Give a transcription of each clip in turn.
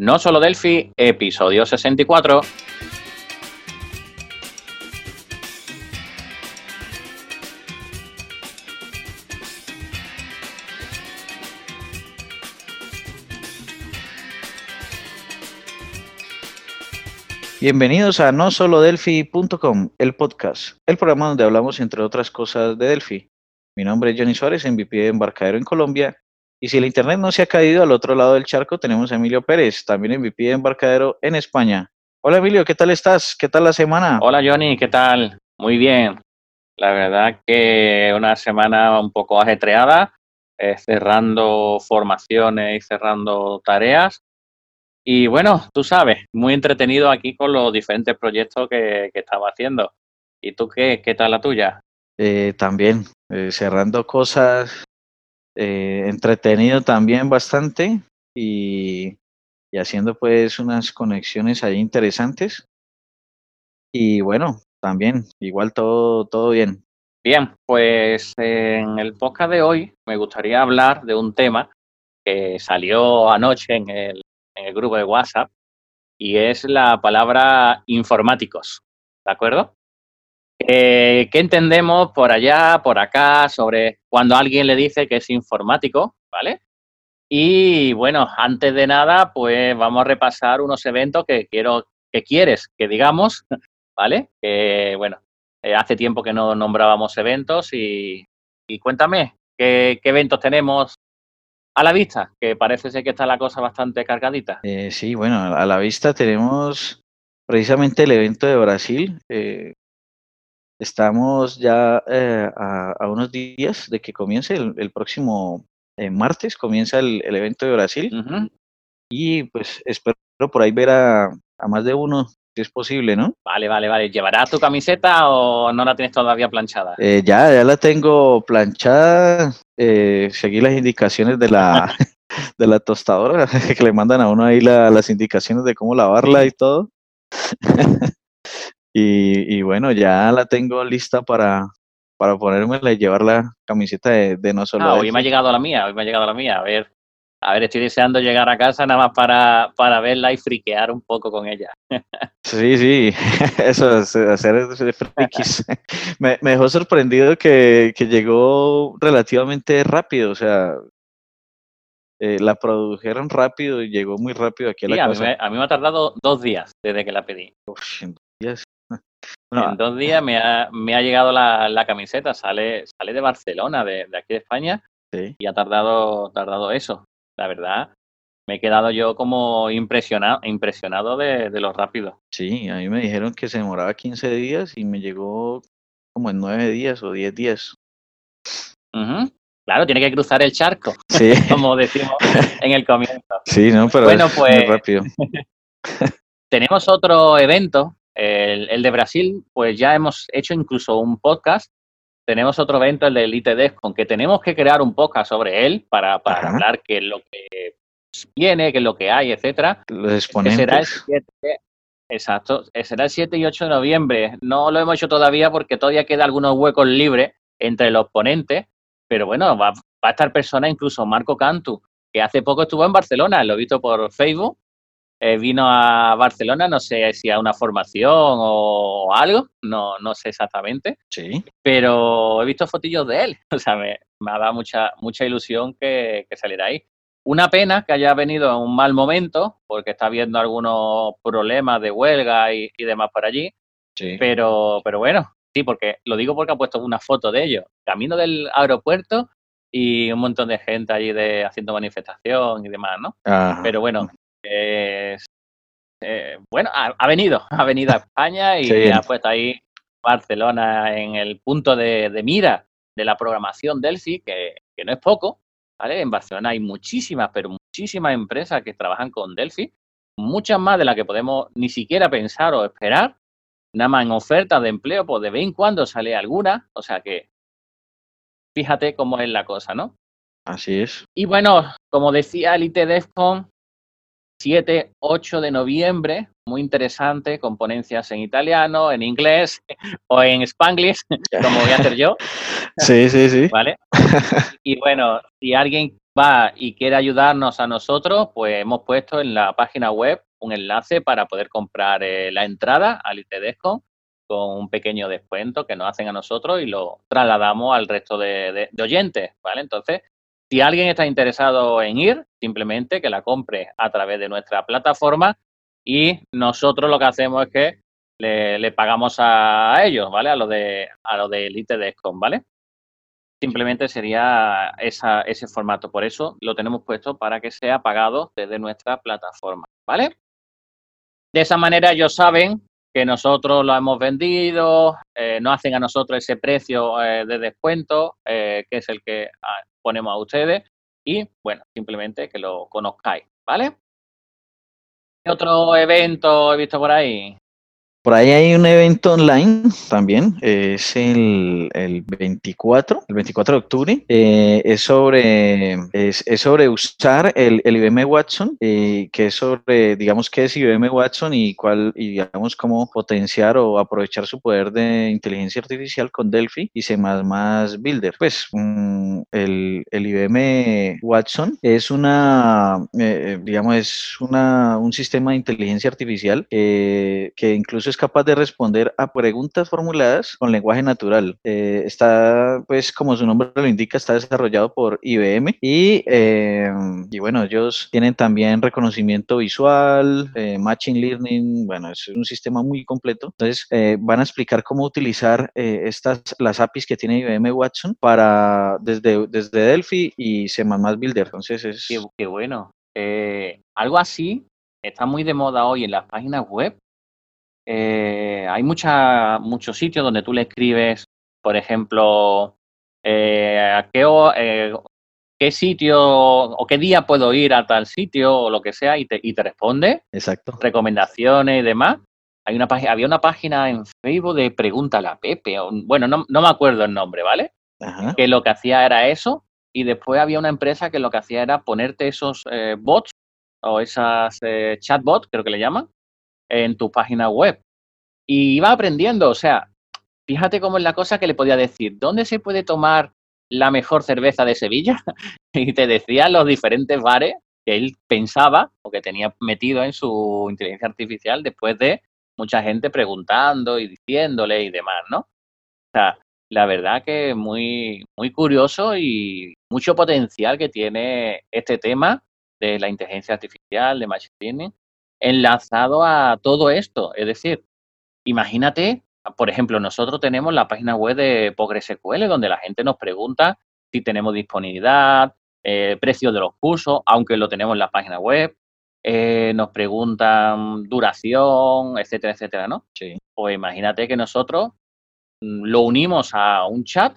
No Solo Delphi, episodio 64. Bienvenidos a no solo delphi.com, el podcast, el programa donde hablamos entre otras cosas de Delphi. Mi nombre es Johnny Suárez, MVP de Embarcadero en Colombia. Y si el internet no se ha caído al otro lado del charco, tenemos a Emilio Pérez, también MVP de Embarcadero en España. Hola Emilio, ¿qué tal estás? ¿Qué tal la semana? Hola Johnny, ¿qué tal? Muy bien. La verdad que una semana un poco ajetreada, eh, cerrando formaciones y cerrando tareas y bueno, tú sabes, muy entretenido aquí con los diferentes proyectos que, estaba haciendo. ¿Y tú qué, qué tal la tuya? Eh, también, eh, cerrando cosas, eh, entretenido también bastante y, y, haciendo pues unas conexiones ahí interesantes. Y bueno, también, igual todo, todo bien. Bien, pues en el podcast de hoy me gustaría hablar de un tema que salió anoche en el en el grupo de WhatsApp y es la palabra informáticos, ¿de acuerdo? Eh, ¿Qué entendemos por allá, por acá, sobre cuando alguien le dice que es informático, ¿vale? Y bueno, antes de nada, pues vamos a repasar unos eventos que quiero, que quieres que digamos, ¿vale? Que bueno, eh, hace tiempo que no nombrábamos eventos y, cuéntame, ¿qué, ¿qué, eventos tenemos a la vista, que parece ser que está la cosa bastante cargadita. Eh, sí, bueno, a la vista tenemos precisamente el evento de Brasil. Eh, estamos ya eh, a, unos días de que comience el, próximo martes, comienza el, evento de Brasil. Y pues espero por ahí ver a, a más de uno es posible, ¿no? Vale, vale, vale. ¿Llevarás tu camiseta o no la tienes todavía planchada? Eh, ya, ya la tengo planchada. Eh, seguí las indicaciones de la, de la tostadora, que le mandan a uno ahí las indicaciones de cómo lavarla y todo. y, bueno, ya la tengo lista para, para ponérmela y llevar la camiseta de, no solo. Ah, hoy me ha llegado la mía, hoy me ha llegado la mía. A ver, a ver, estoy deseando llegar a casa nada más para, para verla y friquear un poco con ella. Sí, sí, eso, es hacer frikis. me, me, dejó sorprendido que, que, llegó relativamente rápido, o sea, eh, la produjeron rápido y llegó muy rápido aquí a la a casa. Mí me, a mí me ha tardado dos días desde que la pedí. Uf, dos días. en dos días me ha, me ha llegado la, la, camiseta, sale, sale de Barcelona, de, de aquí de España, sí. y ha tardado, tardado eso la verdad, me he quedado yo como impresionado, impresionado de, lo rápido. Sí, a mí me dijeron que se demoraba 15 días y me llegó como en 9 días o 10 días. Claro, tiene que cruzar el charco, como decimos en el comienzo. Sí, no, pero bueno, pues, rápido. tenemos otro evento, el, el, de Brasil, pues ya hemos hecho incluso un podcast tenemos otro evento, el de Elite con que tenemos que crear un podcast sobre él para, hablar qué es lo que viene, qué es lo que hay, etcétera. Los exponentes. Será el 7, exacto, será el 7 y 8 de noviembre. No lo hemos hecho todavía porque todavía queda algunos huecos libres entre los ponentes, pero bueno, va, va a estar persona, incluso Marco Cantu, que hace poco estuvo en Barcelona, lo he visto por Facebook, eh, vino a Barcelona, no sé si a una formación o algo, no, no sé exactamente. Sí. Pero he visto fotillos de él, o sea, me, ha dado mucha, mucha ilusión que, saliera ahí. Una pena que haya venido en un mal momento, porque está habiendo algunos problemas de huelga y, demás por allí. Sí. Pero, pero bueno, sí, porque lo digo porque ha puesto una foto de ellos, camino del aeropuerto y un montón de gente allí de, haciendo manifestación y demás, ¿no? Pero bueno, eh, bueno, ha, venido, ha venido a España y ha puesto ahí Barcelona en el punto de, mira de la programación Delphi, que, que, no es poco, ¿vale? En Barcelona hay muchísimas, pero muchísimas empresas que trabajan con Delphi, muchas más de las que podemos ni siquiera pensar o esperar, nada más en ofertas de empleo, pues de vez en cuando sale alguna, o sea que fíjate cómo es la cosa, ¿no? Así es. Y bueno, como decía el ITDEFCON, 7, 8 de noviembre, muy interesante, con ponencias en italiano, en inglés o en spanglish, como voy a hacer yo. Sí, sí, sí. ¿Vale? Y bueno, si alguien va y quiere ayudarnos a nosotros, pues hemos puesto en la página web un enlace para poder comprar eh, la entrada al ITDESCO con un pequeño descuento que nos hacen a nosotros y lo trasladamos al resto de, oyentes, ¿vale? Entonces, si alguien está interesado en ir, simplemente que la compre a través de nuestra plataforma y nosotros lo que hacemos es que le, pagamos a, ellos, ¿vale? A lo de a lo de Elite Descom, ¿vale? Simplemente sería ese formato. Por eso lo tenemos puesto para que sea pagado desde nuestra plataforma, ¿vale? De esa manera ellos saben que nosotros lo hemos vendido, eh, no hacen a nosotros ese precio eh, de descuento, eh, que es el que ah, ponemos a ustedes, y bueno, simplemente que lo conozcáis, ¿vale? ¿Qué otro evento he visto por ahí? Por ahí hay un evento online también, es el, el 24, el 24 de octubre, eh, es, sobre, es, sobre usar el, el IBM Watson, eh, que es sobre, digamos, qué es IBM Watson y cuál, y digamos, cómo potenciar o aprovechar su poder de inteligencia artificial con Delphi y C++ Builder. Pues mm, el, el, IBM Watson es una, eh, digamos, es una, un sistema de inteligencia artificial que incluso es capaz de responder a preguntas formuladas con lenguaje natural. Eh, está, pues, como su nombre lo indica, está desarrollado por IBM y, eh, y bueno, ellos tienen también reconocimiento visual, eh, Machine Learning, bueno, es un sistema muy completo. Entonces, van a explicar cómo utilizar estas, las APIs que tiene IBM Watson para, desde, desde Delphi y C++ Builder. Entonces, es... Qué, qué bueno. algo así está muy de moda hoy en las páginas web eh, hay mucha, muchos sitios donde tú le escribes, por ejemplo, eh, qué, eh, qué sitio o qué día puedo ir a tal sitio o lo que sea y te, y te responde. Exacto. Recomendaciones y demás. Hay una había una página en Facebook de Pregúntale a Pepe. O, bueno, no, no, me acuerdo el nombre, ¿vale? Que lo que hacía era eso. Y después había una empresa que lo que hacía era ponerte esos bots o esas chatbots, creo que le llaman, en tu página web. Y iba aprendiendo, o sea, fíjate cómo es la cosa que le podía decir, ¿dónde se puede tomar la mejor cerveza de Sevilla? y te decía los diferentes bares que él pensaba o que tenía metido en su inteligencia artificial después de mucha gente preguntando y diciéndole y demás, ¿no? O sea, la verdad que muy, muy curioso y mucho potencial que tiene este tema de la inteligencia artificial, de machine learning, enlazado a todo esto. Es decir, imagínate, por ejemplo, nosotros tenemos la página web de PostgreSQL donde la gente nos pregunta si tenemos disponibilidad, eh, precio de los cursos, aunque lo tenemos en la página web, eh, nos preguntan duración, etcétera, etcétera, ¿no? Sí. Pues imagínate que nosotros mm, lo unimos a un chat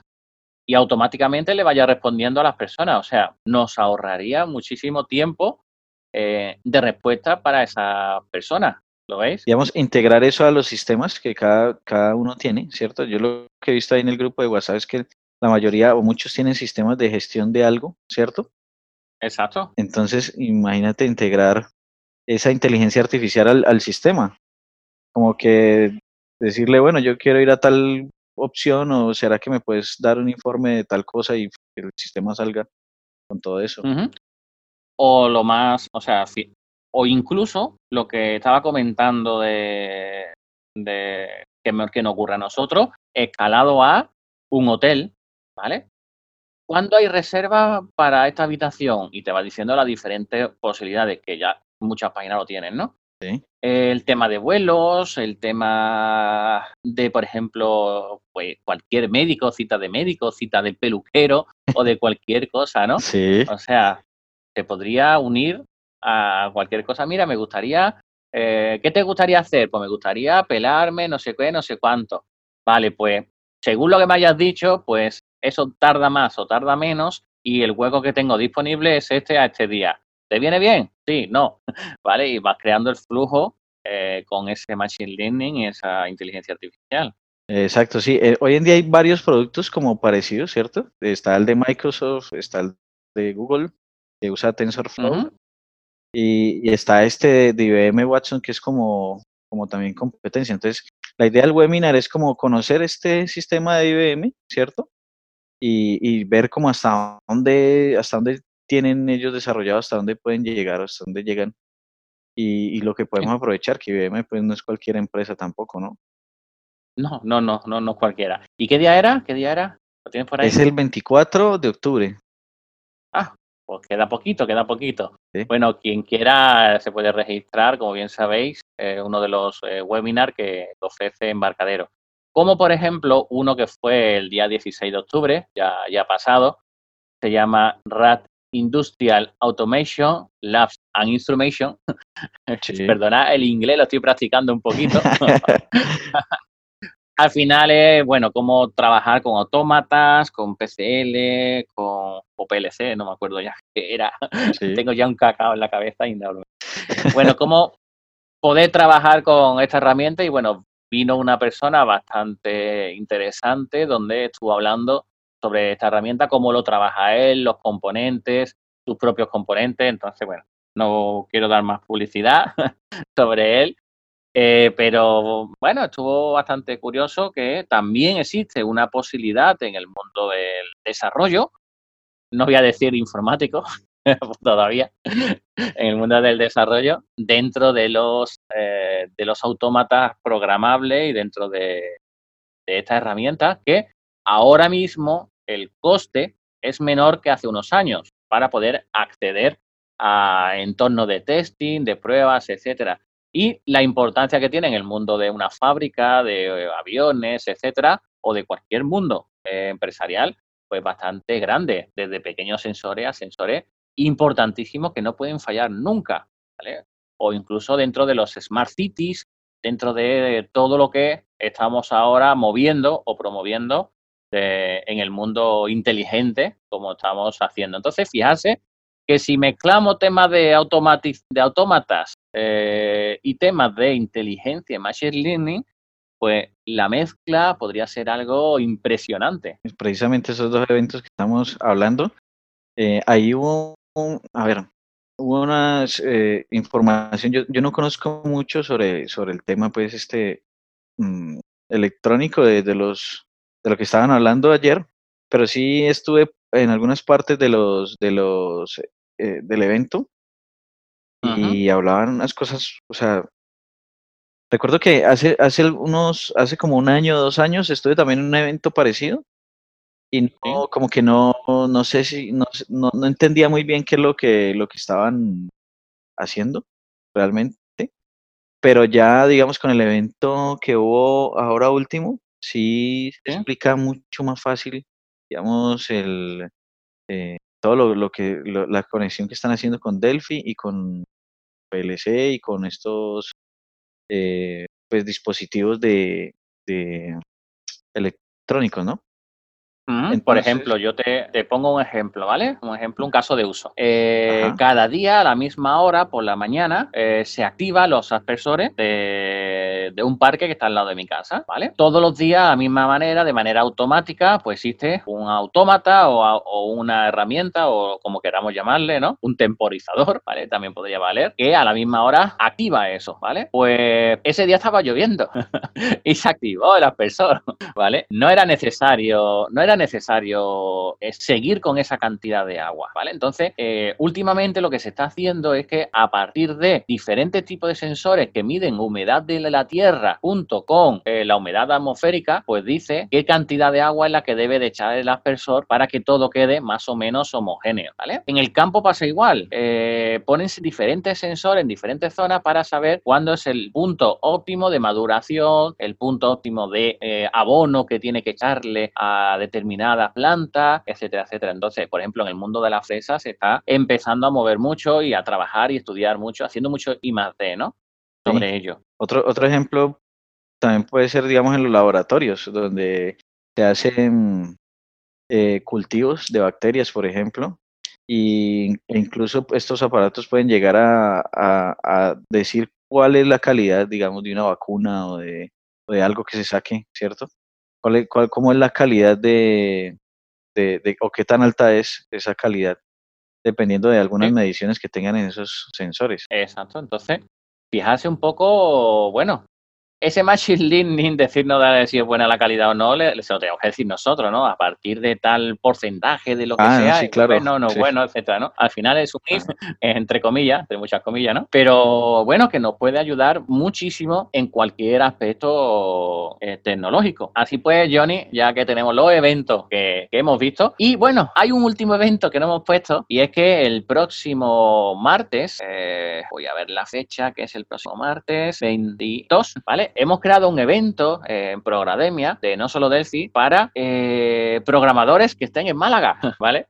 y automáticamente le vaya respondiendo a las personas. O sea, nos ahorraría muchísimo tiempo eh, de respuesta para esa persona. ¿Lo veis? Digamos, integrar eso a los sistemas que cada, cada uno tiene, ¿cierto? Yo lo que he visto ahí en el grupo de WhatsApp es que la mayoría o muchos tienen sistemas de gestión de algo, ¿cierto? Exacto. Entonces, imagínate integrar esa inteligencia artificial al, al sistema. Como que decirle, bueno, yo quiero ir a tal opción o será que me puedes dar un informe de tal cosa y que el sistema salga con todo eso o lo más, o sea, o incluso lo que estaba comentando de, de que, que nos ocurra a nosotros, escalado a un hotel, ¿vale? ¿Cuándo hay reserva para esta habitación? Y te va diciendo las diferentes posibilidades que ya muchas páginas lo tienen, ¿no? Sí. El tema de vuelos, el tema de, por ejemplo, pues cualquier médico, cita de médico, cita de peluquero o de cualquier cosa, ¿no? Sí. O sea, te podría unir a cualquier cosa. Mira, me gustaría, eh, ¿qué te gustaría hacer? Pues me gustaría pelarme, no sé qué, no sé cuánto. Vale, pues según lo que me hayas dicho, pues eso tarda más o tarda menos y el hueco que tengo disponible es este a este día. ¿Te viene bien? Sí, no. Vale, y vas creando el flujo eh, con ese machine learning y esa inteligencia artificial. Exacto, sí. Eh, hoy en día hay varios productos como parecidos, ¿cierto? Está el de Microsoft, está el de Google, que usa TensorFlow. y, está este de IBM Watson, que es como, como también competencia. Entonces, la idea del webinar es como conocer este sistema de IBM, ¿cierto? Y, y ver cómo hasta dónde, hasta dónde tienen ellos desarrollado, hasta dónde pueden llegar, hasta dónde llegan y, lo que podemos aprovechar, que IBM pues no es cualquier empresa tampoco, ¿no? No, no, no, no, no cualquiera. ¿Y qué día era? ¿Qué día era? ¿Lo tienes por ahí? Es el 24 de octubre. Ah, pues queda poquito, queda poquito. Bueno, quien quiera se puede registrar, como bien sabéis, eh, uno de los eh, webinars que ofrece Embarcadero. Como por ejemplo uno que fue el día 16 de octubre, ya, ya pasado, se llama RAT Industrial Automation Labs and Instrumentation. Perdona, el inglés lo estoy practicando un poquito. Al final es, bueno, cómo trabajar con autómatas, con PCL, con o PLC, no me acuerdo ya qué era. Tengo ya un cacao en la cabeza y no. Bueno, cómo poder trabajar con esta herramienta y bueno, vino una persona bastante interesante donde estuvo hablando sobre esta herramienta, cómo lo trabaja él, los componentes, sus propios componentes. Entonces, bueno, no quiero dar más publicidad sobre él, eh, pero bueno, estuvo bastante curioso que también existe una posibilidad en el mundo del desarrollo, no voy a decir informático todavía, en el mundo del desarrollo, dentro de los, eh, de los autómatas programables y dentro de, de esta herramienta que ahora mismo el coste es menor que hace unos años para poder acceder a entornos de testing, de pruebas, etcétera y la importancia que tiene en el mundo de una fábrica, de aviones, etcétera, o de cualquier mundo eh, empresarial, pues bastante grande, desde pequeños sensores a sensores importantísimos que no pueden fallar nunca, ¿vale? O incluso dentro de los smart cities, dentro de todo lo que estamos ahora moviendo o promoviendo en el mundo inteligente, como estamos haciendo. Entonces, fíjate que si mezclamos temas de, de autómatas eh, y temas de inteligencia, machine learning, pues la mezcla podría ser algo impresionante. Precisamente esos dos eventos que estamos hablando, eh, ahí hubo, a ver, hubo una eh, información, yo, yo, no conozco mucho sobre, sobre el tema, pues, este mm, electrónico de, de, los, de lo que estaban hablando ayer, pero sí estuve en algunas partes de los, de los, del evento y hablaban unas cosas, o sea, recuerdo que hace, hace unos, hace como un año o dos años estuve también en un evento parecido y no, como que no, no sé si, no, no, no, entendía muy bien qué es lo que, lo que estaban haciendo realmente, pero ya digamos con el evento que hubo ahora último, sí se explica mucho más fácil, digamos, el, eh, todo lo, lo que, la conexión que están haciendo con Delphi y con PLC y con estos eh, pues dispositivos de, de electrónicos, ¿no? por ejemplo, yo te, pongo un ejemplo, ¿vale? Un ejemplo, un caso de uso. Eh, cada día a la misma hora, por la mañana, eh, se activan los aspersores de, un parque que está al lado de mi casa, ¿vale? Todos los días, a misma manera, de manera automática, pues existe un autómata o, una herramienta o como queramos llamarle, ¿no? Un temporizador, ¿vale? También podría valer, que a la misma hora activa eso, ¿vale? Pues ese día estaba lloviendo y se activó el aspersor, ¿vale? No era necesario, no era necesario eh, seguir con esa cantidad de agua, ¿vale? Entonces, eh, últimamente lo que se está haciendo es que a partir de diferentes tipos de sensores que miden humedad de la tierra junto con eh, la humedad atmosférica, pues dice qué cantidad de agua es la que debe de echar el aspersor para que todo quede más o menos homogéneo, ¿vale? En el campo pasa igual, ponen diferentes sensores en diferentes zonas para saber cuándo es el punto óptimo de maduración, el punto óptimo de abono que tiene que echarle a determinados planta, etcétera, etcétera. Entonces, por ejemplo, en el mundo de la fresa se está empezando a mover mucho y a trabajar y estudiar mucho, haciendo mucho I más D, ¿no? Sobre ello. Otro, otro ejemplo también puede ser, digamos, en los laboratorios, donde se hacen eh, cultivos de bacterias, por ejemplo, y, e incluso estos aparatos pueden llegar a, a, decir cuál es la calidad, digamos, de una vacuna o de, o de algo que se saque, ¿cierto? cuál, cuál, cómo es la calidad de, de, o qué tan alta es esa calidad, dependiendo de algunas mediciones que tengan en esos sensores. Exacto, entonces, fijarse un poco, bueno, ese machine learning, decirnos si es buena la calidad o no, le, se lo tenemos que decir nosotros, ¿no? A partir de tal porcentaje de lo que Ah, sea, sí, claro, bueno, no sí. bueno, etcétera, ¿no? Al final es un if, entre comillas, entre muchas comillas, ¿no? Pero bueno, que nos puede ayudar muchísimo en cualquier aspecto eh, tecnológico. Así pues, Johnny, ya que tenemos los eventos que, que hemos visto, y bueno, hay un último evento que no hemos puesto, y es que el próximo martes, eh, voy a ver la fecha, que es el próximo martes, 22, ¿vale? Hemos creado un evento eh, en Programemia de no solo Delphi para eh, programadores que estén en Málaga, ¿vale?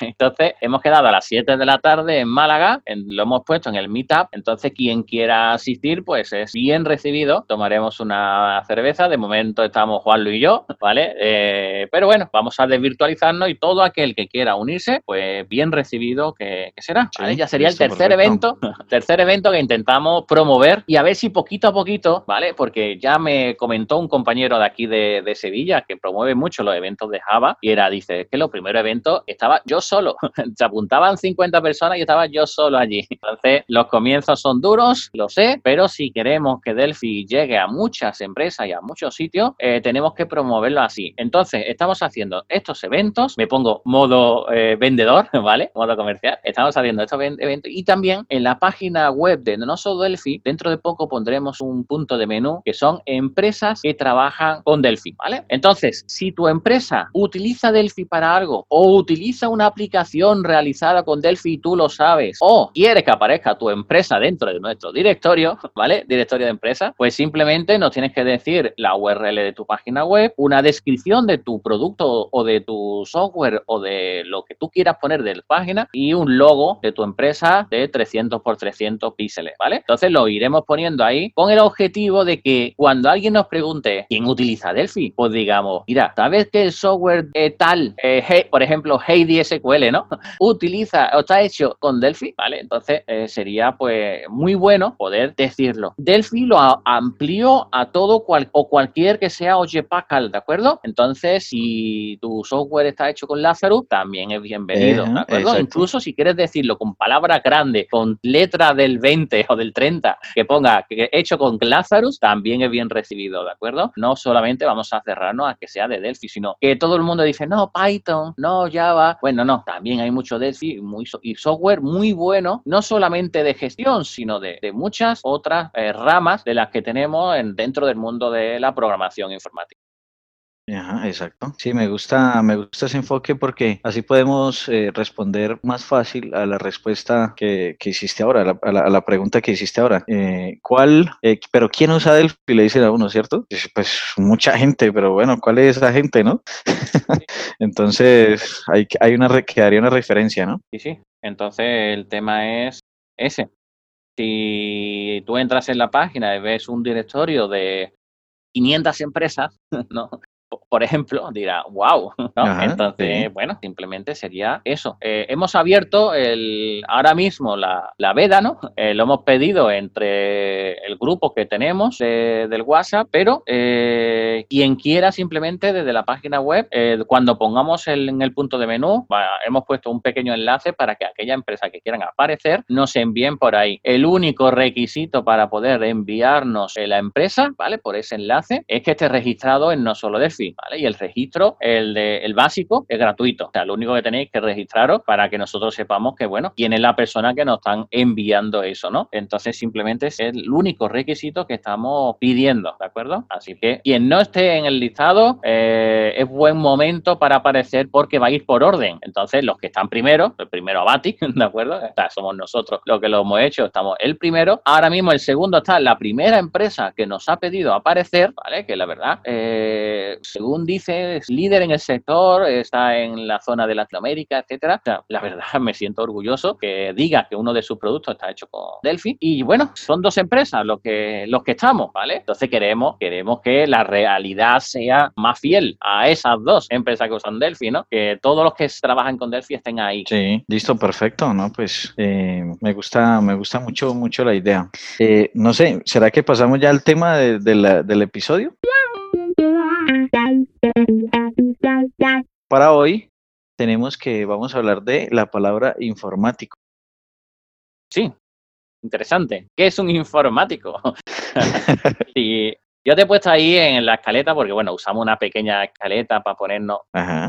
Entonces, hemos quedado a las 7 de la tarde en Málaga, en- lo hemos puesto en el Meetup, entonces quien quiera asistir, pues es bien recibido, tomaremos una cerveza, de momento estamos Juan Luis y yo, ¿vale? Eh, pero bueno, vamos a desvirtualizarnos y todo aquel que quiera unirse, pues bien recibido que, que será, ¿vale? Sí, Ya sería el tercer perfecto. evento tercer evento que intentamos promover y a ver si poquito a poquito, ¿vale? Porque ya me comentó un compañero de aquí de, Sevilla que promueve mucho los eventos de Java y era, dice, es que los primeros eventos estaba yo solo, se apuntaban 50 personas y estaba yo solo allí. Entonces, los comienzos son duros, lo sé, pero si queremos que Delphi llegue a muchas empresas y a muchos sitios, eh, tenemos que promoverlo así. Entonces, estamos haciendo estos eventos, me pongo modo eh, vendedor, ¿vale? Modo comercial. Estamos haciendo estos ven- eventos y también en la página web de No Delphi, dentro de poco pondremos un punto de menú que son empresas que trabajan con Delphi, ¿vale? Entonces, si tu empresa utiliza Delphi para algo o utiliza una aplicación realizada con Delphi y tú lo sabes o quieres que aparezca tu empresa dentro de nuestro directorio, ¿vale? Directorio de empresa, pues simplemente nos tienes que decir la URL de tu página web, una descripción de tu producto o de tu software o de lo que tú quieras poner de la página y un logo de tu empresa de 300 por 300 píxeles, ¿vale? Entonces lo iremos poniendo ahí con el objetivo de que cuando alguien nos pregunte quién utiliza Delphi, pues digamos, mira, ¿sabes que el software eh, tal, eh, Hey- por ejemplo, Heidi SQL, ¿no? utiliza o está hecho con Delphi, ¿vale? Entonces eh, sería pues muy bueno poder decirlo. Delphi lo a- amplió a todo cual, o cualquier que sea Oye Packard, ¿de acuerdo? Entonces, si tu software está hecho con Lazarus, también es bienvenido, ¿de acuerdo? exacto. Incluso si quieres decirlo con palabras grandes, con letra del 20 o del 30, que ponga que hecho con Lazarus, también es bien recibido, ¿de acuerdo? No solamente vamos a cerrarnos a que sea de Delphi, sino que todo el mundo dice, no, Python, no, Java. Bueno, no, también hay mucho Delphi muy, y software muy bueno, no solamente de gestión, sino de, de muchas otras eh, ramas de las que tenemos en- dentro del mundo de la programación informática. Ajá, exacto. Sí, me gusta, me gusta ese enfoque porque así podemos eh, responder más fácil a la respuesta que, que hiciste ahora, a la, a la- a la pregunta que hiciste ahora. Eh, ¿Cuál, eh, pero quién usa Delphi? Le dicen a uno, ¿cierto? Pues, mucha gente, pero bueno, ¿cuál es esa gente, no? Entonces, hay, que- hay una, quedaría una referencia, ¿no? Sí, sí. Entonces el tema es ese. Si tú entras en la página y ves un directorio de 500 empresas, ¿no? Por ejemplo, dirá, wow, ¿no? Ajá, Entonces, sí. bueno, simplemente sería eso. Eh, hemos abierto el, ahora mismo la, la veda, ¿no? Eh, lo hemos pedido entre el grupo que tenemos eh, del WhatsApp, pero eh, quien quiera simplemente desde la página web, cuando pongamos el- en el punto de menú, va- hemos puesto un pequeño enlace para que aquella empresa que quieran aparecer nos envíen por ahí. El único requisito para poder enviarnos la empresa, ¿vale? Por ese enlace, es que esté registrado en no solo Delphi, Y el registro, el, de, el básico, es gratuito. O sea, lo único que tenéis que registraros para que nosotros sepamos que, bueno, quién es la persona que nos están enviando eso, ¿no? Entonces, simplemente es el único requisito que estamos pidiendo, ¿de acuerdo? Así que quien no esté en el listado, eh, es buen momento para aparecer porque va a ir por orden. Entonces, los que están primero, el primero Abatic, ¿de acuerdo? O somos nosotros los que lo hemos hecho, estamos el primero. Ahora mismo el segundo está la primera empresa que nos ha pedido aparecer, ¿vale? Que la verdad, eh, según dice, es líder en el sector, está en la zona de Latinoamérica, etcétera. La verdad, me siento orgulloso que diga que uno de sus productos está hecho con Delphi. Y bueno, son dos empresas los que, los que estamos, ¿vale? Entonces queremos, queremos que la realidad sea más fiel a esas dos empresas que usan Delphi, ¿no? Que todos los que trabajan con Delphi estén ahí. Sí, listo, perfecto, ¿no? Pues eh, me gusta, me gusta mucho, mucho la idea. Eh, no sé, ¿será que pasamos ya al tema de- del episodio? Para hoy tenemos que, vamos a hablar de la palabra informático. Sí, interesante. ¿Qué es un informático? si, Yo te he puesto ahí en la escaleta porque, bueno, usamos una pequeña escaleta para ponernos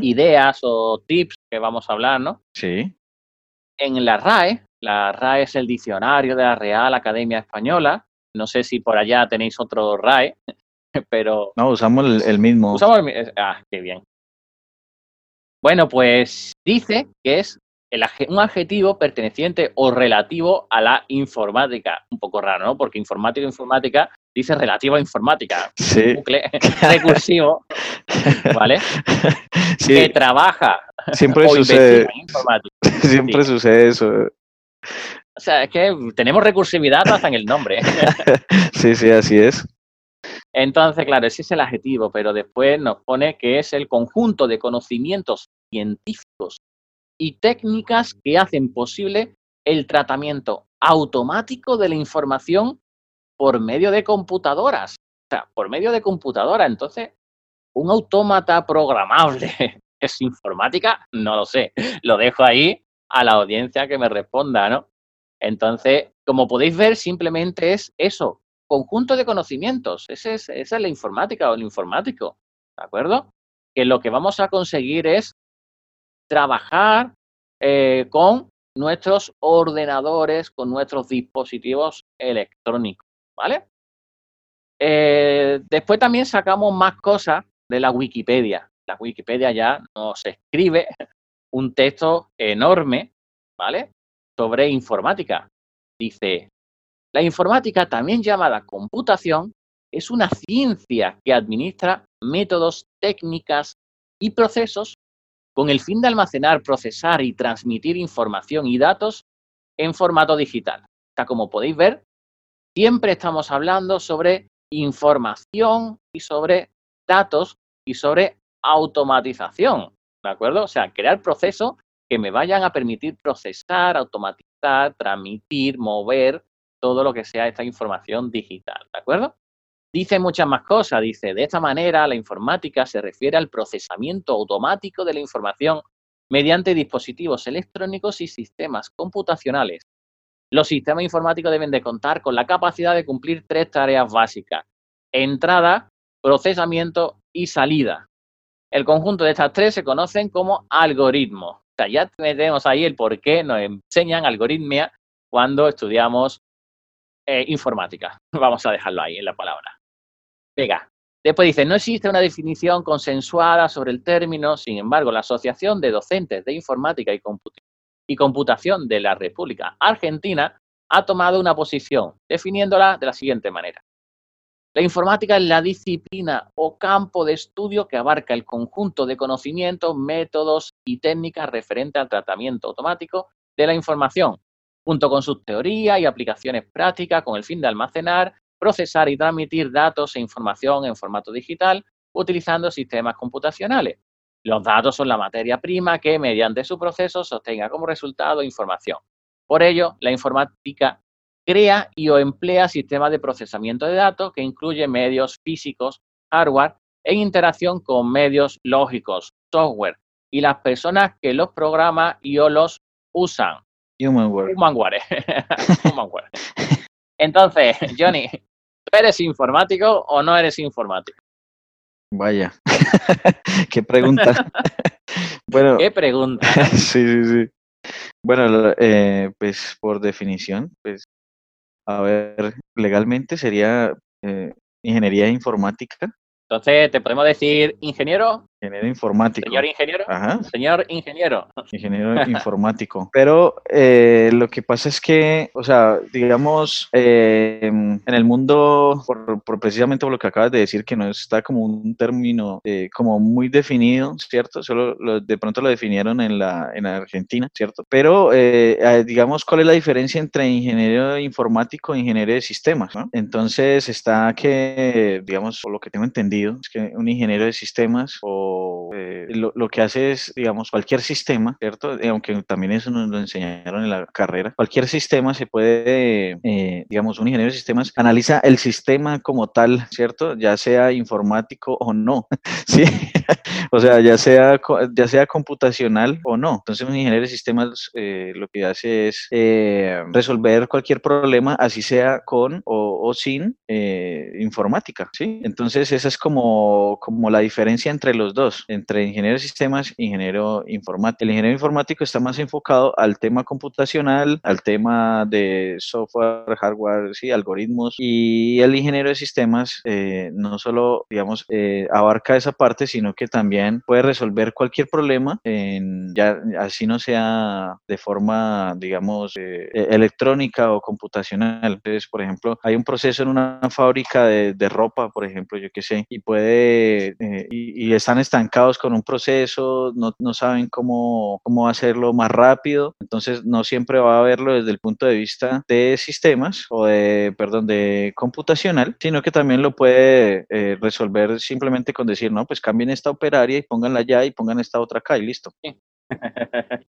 ideas o tips que vamos a hablar, ¿no? Sí. En la RAE, la RAE es el diccionario de la Real Academia Española. No sé si por allá tenéis otro RAE, pero... No, usamos el, mismo. Usamos el, Ah, qué bien. Bueno, pues dice que es un adjetivo perteneciente o relativo a la informática. Un poco raro, ¿no? Porque informático informática dice relativo a informática. Sí. Bucle recursivo, ¿vale? Sí. Que trabaja. Siempre sucede. Siempre sucede eso. O sea, es que tenemos recursividad hasta en el nombre. sí, sí, así es. Entonces, claro, ese es el adjetivo, pero después nos pone que es el conjunto de conocimientos científicos y técnicas que hacen posible el tratamiento automático de la información por medio de computadoras. O sea, por medio de computadora. Entonces, un autómata programable es informática, no lo sé. Lo dejo ahí a la audiencia que me responda, ¿no? Entonces, como podéis ver, simplemente es eso, conjunto de conocimientos. Ese es, esa es la informática o el informático, ¿de acuerdo? Que lo que vamos a conseguir es trabajar eh, con nuestros ordenadores, con nuestros dispositivos electrónicos, ¿vale? Eh, después también sacamos más cosas de la Wikipedia. La Wikipedia ya nos escribe un texto enorme, ¿vale? Sobre informática. Dice, la informática, también llamada computación, es una ciencia que administra métodos, técnicas y procesos con el fin de almacenar, procesar y transmitir información y datos en formato digital. Como podéis ver, siempre estamos hablando sobre información y sobre datos y sobre automatización, ¿de acuerdo? O sea, crear procesos que me vayan a permitir procesar, automatizar, transmitir, mover todo lo que sea esta información digital, ¿de acuerdo? Dice muchas más cosas, dice, de esta manera la informática se refiere al procesamiento automático de la información mediante dispositivos electrónicos y sistemas computacionales. Los sistemas informáticos deben de contar con la capacidad de cumplir tres tareas básicas. Entrada, procesamiento y salida. El conjunto de estas tres se conocen como algoritmos. O sea, ya tenemos ahí el por qué nos enseñan algoritmia cuando estudiamos eh, informática. Vamos a dejarlo ahí en la palabra. Venga. Después dice, no existe una definición consensuada sobre el término, sin embargo, la Asociación de Docentes de Informática y, y Computación de la República Argentina ha tomado una posición, definiéndola de la siguiente manera. La informática es la disciplina o campo de estudio que abarca el conjunto de conocimientos, métodos y técnicas referentes al tratamiento automático de la información, junto con sus teorías y aplicaciones prácticas con el fin de almacenar, procesar y transmitir datos e información en formato digital utilizando sistemas computacionales. Los datos son la materia prima que, mediante su proceso, sostenga como resultado información. Por ello, la informática crea y o emplea sistemas de procesamiento de datos que incluyen medios físicos, hardware, en interacción con medios lógicos, software, y las personas que los programan y o los usan. Humanware. Humanware. Humanware. Entonces, Johnny, eres informático o no eres informático? Vaya, qué pregunta. bueno, qué pregunta. sí, sí, sí. Bueno, eh, pues por definición, pues, a ver, legalmente sería eh, ingeniería informática. Entonces, ¿te podemos decir ingeniero? Ingeniero informático. Señor ingeniero. Señor ingeniero. Ingeniero informático. Pero eh, lo que pasa es que, o sea, digamos, eh, en el mundo, por, precisamente por lo que acabas de decir, que no está como un término eh, como muy definido, ¿cierto? Solo de pronto lo definieron en la, en Argentina, ¿cierto? Pero, digamos, ¿cuál es la diferencia entre ingeniero informático e ingeniero de sistemas? ¿no? Entonces está que, digamos, por lo que tengo entendido, es que un ingeniero de sistemas o eh, lo, que hace es, digamos, cualquier sistema, ¿cierto? Eh, aunque también eso nos lo enseñaron en la carrera, cualquier sistema se puede, eh, digamos, un ingeniero de sistemas analiza el sistema como tal, ¿cierto? Ya sea informático o no, ¿sí? o sea, ya sea, ya sea computacional o no. Entonces, un ingeniero de sistemas lo que hace es resolver cualquier problema, así sea con o, o sin informática, ¿sí? Entonces, esa es como, como la diferencia entre los dos, entre ingeniero de sistemas e ingeniero informático. El ingeniero informático está más enfocado al tema computacional, al tema de software, hardware, sí, algoritmos, y el ingeniero de sistemas eh, no solo, digamos, eh, abarca esa parte, sino que también puede resolver cualquier problema, ya así no sea de forma, digamos, eh, electrónica o computacional. Entonces, por ejemplo, hay un proceso en una fábrica de, ropa, por ejemplo, yo qué sé, y puede, y, están estancados con un proceso, no, no saben cómo, cómo hacerlo más rápido, entonces no siempre va a verlo desde el punto de vista de sistemas o de, perdón, de computacional, sino que también lo puede eh, resolver simplemente con decir, no, pues cambien esta operaria y pónganla allá y pongan esta otra acá y listo.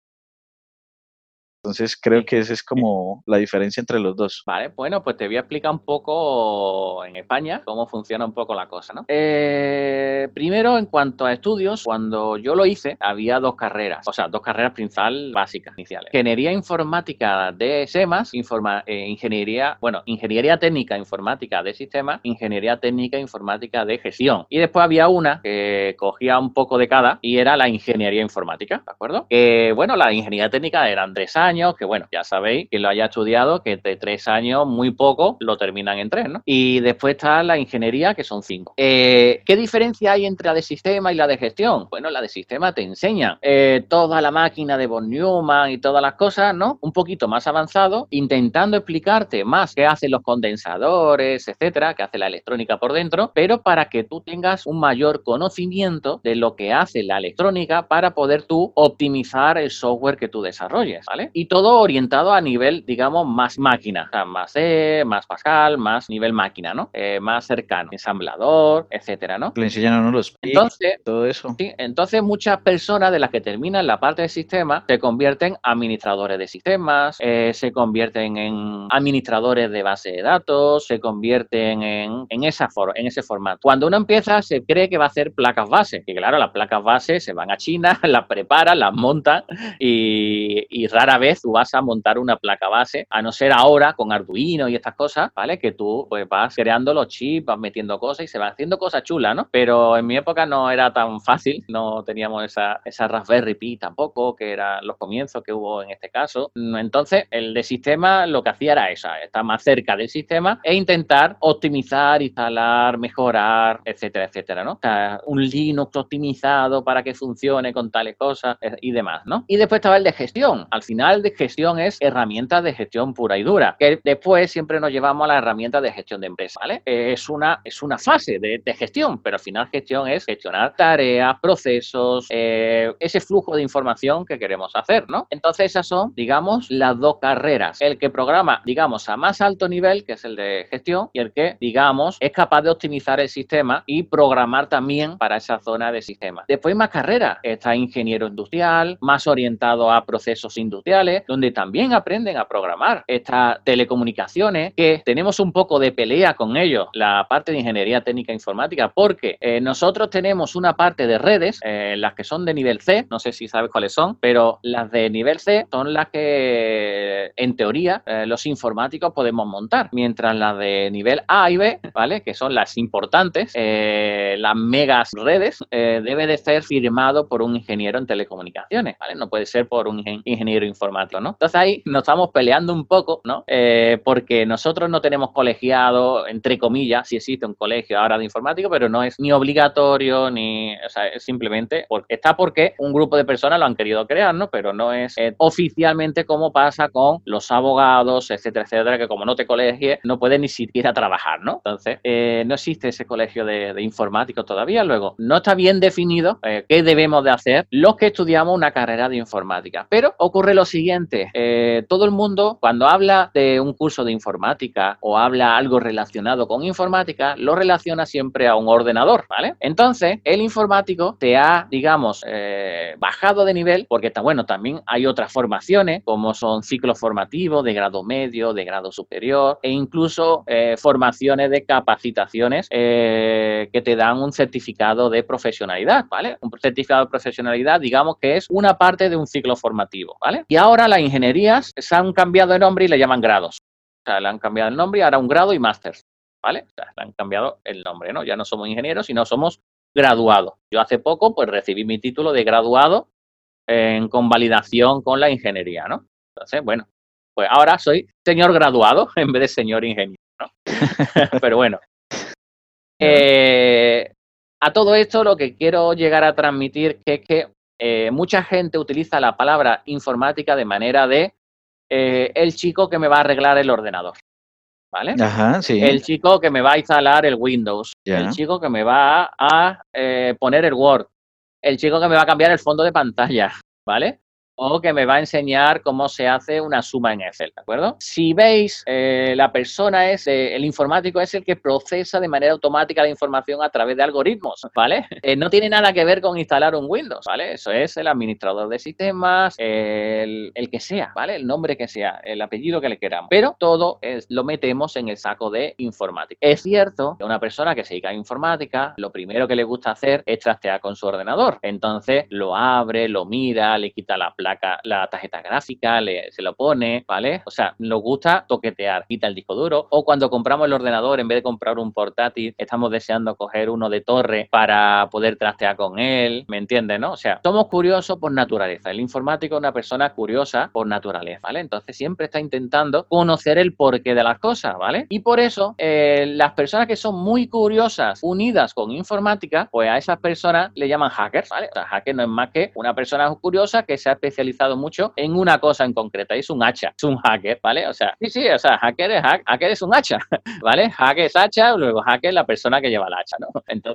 Entonces creo que esa es como la diferencia entre los dos. Vale, bueno, pues te voy a explicar un poco en España cómo funciona un poco la cosa, ¿no? Eh, primero, en cuanto a estudios, cuando yo lo hice, había dos carreras, o sea, dos carreras principales básicas iniciales. Ingeniería informática de SEMAS, informa, eh, ingeniería, bueno, ingeniería técnica informática de sistemas, ingeniería técnica informática de gestión. Y después había una que cogía un poco de cada y era la ingeniería informática, ¿de acuerdo? Que, bueno, la ingeniería técnica eran tres que bueno, ya sabéis, que lo haya estudiado, que de tres años, muy poco, lo terminan en tres, ¿no? Y después está la ingeniería, que son cinco. Eh, ¿Qué diferencia hay entre la de sistema y la de gestión? Bueno, la de sistema te enseña eh, toda la máquina de von Neumann y todas las cosas, ¿no? Un poquito más avanzado, intentando explicarte más qué hacen los condensadores, etcétera, qué hace la electrónica por dentro, pero para que tú tengas un mayor conocimiento de lo que hace la electrónica para poder tú optimizar el software que tú desarrolles, ¿vale? Todo orientado a nivel, digamos, más máquina, o sea, más C, más Pascal, más nivel máquina, ¿no? Eh, más cercano, ensamblador, etcétera, ¿no? Le enseñan a uno los entonces, todo eso. Sí, entonces muchas personas de las que terminan la parte de sistema se convierten administradores de sistemas, eh, se convierten en administradores de base de datos, se convierten en, en, esa for en ese formato. Cuando uno empieza se cree que va a hacer placas base, y claro, las placas base se van a China, las preparan, las montan y, y rara vez tú vas a montar una placa base, a no ser ahora con Arduino y estas cosas, ¿vale? Que tú pues vas creando los chips, vas metiendo cosas y se van haciendo cosas chulas, ¿no? Pero en mi época no era tan fácil, no teníamos esa, esa Raspberry Pi tampoco, que eran los comienzos que hubo en este caso. Entonces, el de sistema lo que hacía era eso, estar más cerca del sistema e intentar optimizar, instalar, mejorar, etcétera, etcétera, ¿no? O sea, un Linux optimizado para que funcione con tales cosas eh, y demás, ¿no? Y después estaba el de gestión. Al final de gestión es herramientas de gestión pura y dura, que después siempre nos llevamos a la herramienta de gestión de empresa, ¿vale? Es una, es una fase de, de gestión, pero al final gestión es gestionar tareas, procesos, eh, ese flujo de información que queremos hacer, ¿no? Entonces esas son, digamos, las dos carreras. El que programa, digamos, a más alto nivel, que es el de gestión, y el que, digamos, es capaz de optimizar el sistema y programar también para esa zona de sistema. Después más carreras. Está ingeniero industrial, más orientado a procesos industriales, donde también aprenden a programar. Estas telecomunicaciones, que tenemos un poco de pelea con ellos, la parte de ingeniería técnica e informática, porque eh, nosotros tenemos una parte de redes, eh, las que son de nivel C, no sé si sabes cuáles son, pero las de nivel C son las que, en teoría, eh, los informáticos podemos montar, mientras las de nivel A y B, ¿vale? Que son las importantes, las megas redes, debe de ser firmado por un ingeniero en telecomunicaciones, ¿vale? No puede ser por un ingeniero informático, Entonces ahí nos estamos peleando un poco, ¿no? Eh, porque nosotros no tenemos colegiado, entre comillas, si existe un colegio ahora de informático, pero no es ni obligatorio, ni, o sea, simplemente, porque, está porque un grupo de personas lo han querido crear, ¿no? Pero no es eh, oficialmente como pasa con los abogados, etcétera, etcétera, que como no te colegie, no puedes ni siquiera trabajar, ¿no? Entonces, eh, no existe ese colegio de, de informáticos todavía. Luego, no está bien definido qué debemos de hacer los que estudiamos una carrera de informática. Pero ocurre lo siguiente Eh, todo el mundo, cuando habla de un curso de informática o habla algo relacionado con informática, lo relaciona siempre a un ordenador, ¿vale? Entonces, el informático te ha, digamos, eh, bajado de nivel, porque está bueno, también hay otras formaciones, como son ciclos formativos de grado medio, de grado superior, e incluso eh, formaciones de capacitaciones que te dan un certificado de profesionalidad, ¿vale? Un certificado de profesionalidad, digamos que es una parte de un ciclo formativo, ¿vale? Y ahora las ingenierías se han cambiado de nombre y le llaman grados. O sea, le han cambiado el nombre y ahora un grado y máster, ¿vale? O sea, le han cambiado el nombre, ¿no? Ya no somos ingenieros, sino somos graduados. Yo hace poco, pues, recibí mi título de graduado en convalidación con la ingeniería, ¿no? Entonces, bueno, pues ahora soy señor graduado en vez de señor ingeniero, ¿no? Pero bueno. Eh, a todo esto lo que quiero llegar a transmitir es que eh, mucha gente utiliza la palabra informática de manera de eh, el chico que me va a arreglar el ordenador. ¿Vale? Ajá, sí. El chico que me va a instalar el Windows. El chico que me va a eh, poner el Word. El chico que me va a cambiar el fondo de pantalla. ¿Vale? O que me va a enseñar cómo se hace una suma en Excel, ¿de acuerdo? Si veis, eh, la persona es, el informático es el que procesa de manera automática la información a través de algoritmos, ¿vale? Eh, no tiene nada que ver con instalar un Windows, ¿vale? Eso es el administrador de sistemas, el, que sea, ¿vale? El nombre que sea, el apellido que le queramos. Pero todo es, lo metemos en el saco de informática. Es cierto que una persona que se dedica a informática, lo primero que le gusta hacer es trastear con su ordenador. Entonces lo abre, lo mira, le quita la la tarjeta gráfica, le, se lo pone, ¿vale? O sea, nos gusta toquetear, quita el disco duro. O cuando compramos el ordenador, en vez de comprar un portátil, estamos deseando coger uno de torre para poder trastear con él, ¿me entiendes, no? O sea, somos curiosos por naturaleza. El informático es una persona curiosa por naturaleza, ¿vale? Entonces siempre está intentando conocer el porqué de las cosas, ¿vale? Y por eso, eh, las personas que son muy curiosas, unidas con informática, pues a esas personas le llaman hackers, ¿vale? O sea, hacker no es más que una persona curiosa que se ha especializado mucho en una cosa en concreta, es un hacha, es un hacker, ¿vale? O sea, sí, sí, o sea, hacker es, hacker es un hacha, ¿vale? Hacker es hacha, luego hacker es la persona que lleva el hacha, ¿no?